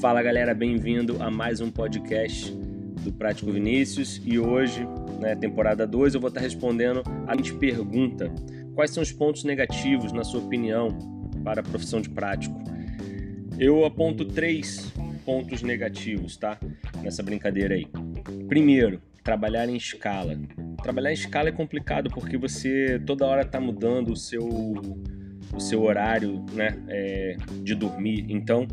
Fala galera, bem-vindo a mais um podcast do Prático Vinícius e hoje, né, temporada 2, eu vou estar respondendo a gente pergunta: quais são os pontos negativos, na sua opinião, para a profissão de prático? Eu aponto três pontos negativos, tá? Nessa brincadeira aí. Primeiro, trabalhar em escala. Trabalhar em escala é complicado porque você toda hora está mudando o seu, o seu horário né, é, de dormir. Então,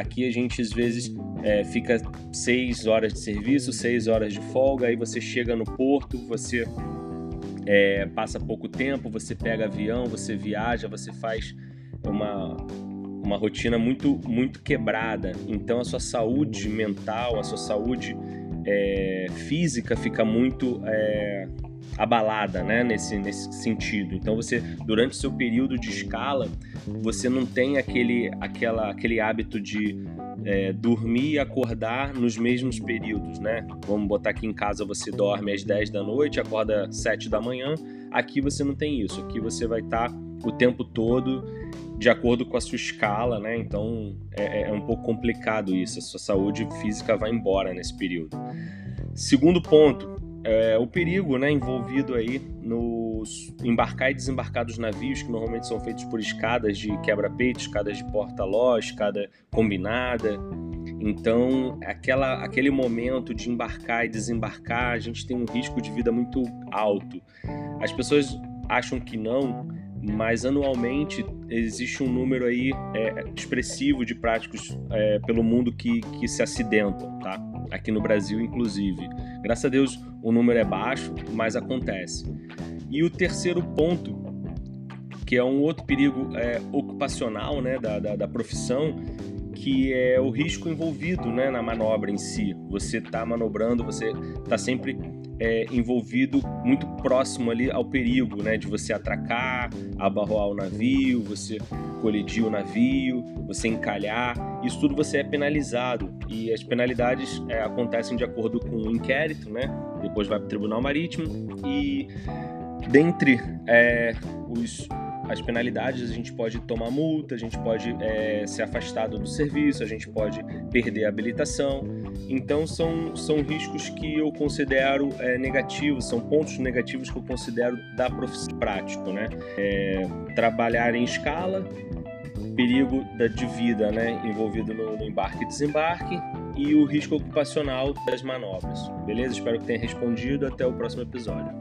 aqui a gente às vezes é, fica seis horas de serviço, seis horas de folga, aí você chega no porto, você é, passa pouco tempo, você pega avião, você viaja, você faz uma, uma rotina muito, muito quebrada. Então a sua saúde mental, a sua saúde é, física fica muito é, abalada, né, nesse, nesse sentido. Então você, durante o seu período de escala, você não tem aquele, aquela, aquele hábito de é, dormir e acordar nos mesmos períodos, né? Vamos botar aqui em casa você dorme às 10 da noite, acorda às 7 da manhã. Aqui você não tem isso. Aqui você vai estar o tempo todo de acordo com a sua escala, né? Então é, é, um pouco complicado isso. A sua saúde física vai embora nesse período. Segundo ponto, é, o perigo né, envolvido aí nos embarcar e desembarcar dos navios, que normalmente são feitos por escadas de quebra-peito, escadas de porta-ló, escada combinada. Então, aquela, aquele momento de embarcar e desembarcar, a gente tem um risco de vida muito alto. As pessoas acham que não, mas anualmente existe um número aí é, expressivo de práticos é, pelo mundo que, que se acidentam, tá? Aqui no Brasil, inclusive. Graças a Deus o número é baixo, mas acontece. E o terceiro ponto, que é um outro perigo é, ocupacional né, da, da, da profissão, que é o risco envolvido né, na manobra em si. Você está manobrando, você está sempre é, envolvido muito próximo ali ao perigo, né, de você atracar, abarroar o navio, você colidir o navio, você encalhar. Isso tudo você é penalizado e as penalidades é, acontecem de acordo com o inquérito, né? Depois vai para o Tribunal Marítimo e dentre é, os as penalidades, a gente pode tomar multa, a gente pode é, ser afastado do serviço, a gente pode perder a habilitação. Então são, são riscos que eu considero é, negativos, são pontos negativos que eu considero da profissão prático, né? É, trabalhar em escala, perigo de vida né, envolvido no, no embarque e desembarque e o risco ocupacional das manobras. Beleza? Espero que tenha respondido. Até o próximo episódio.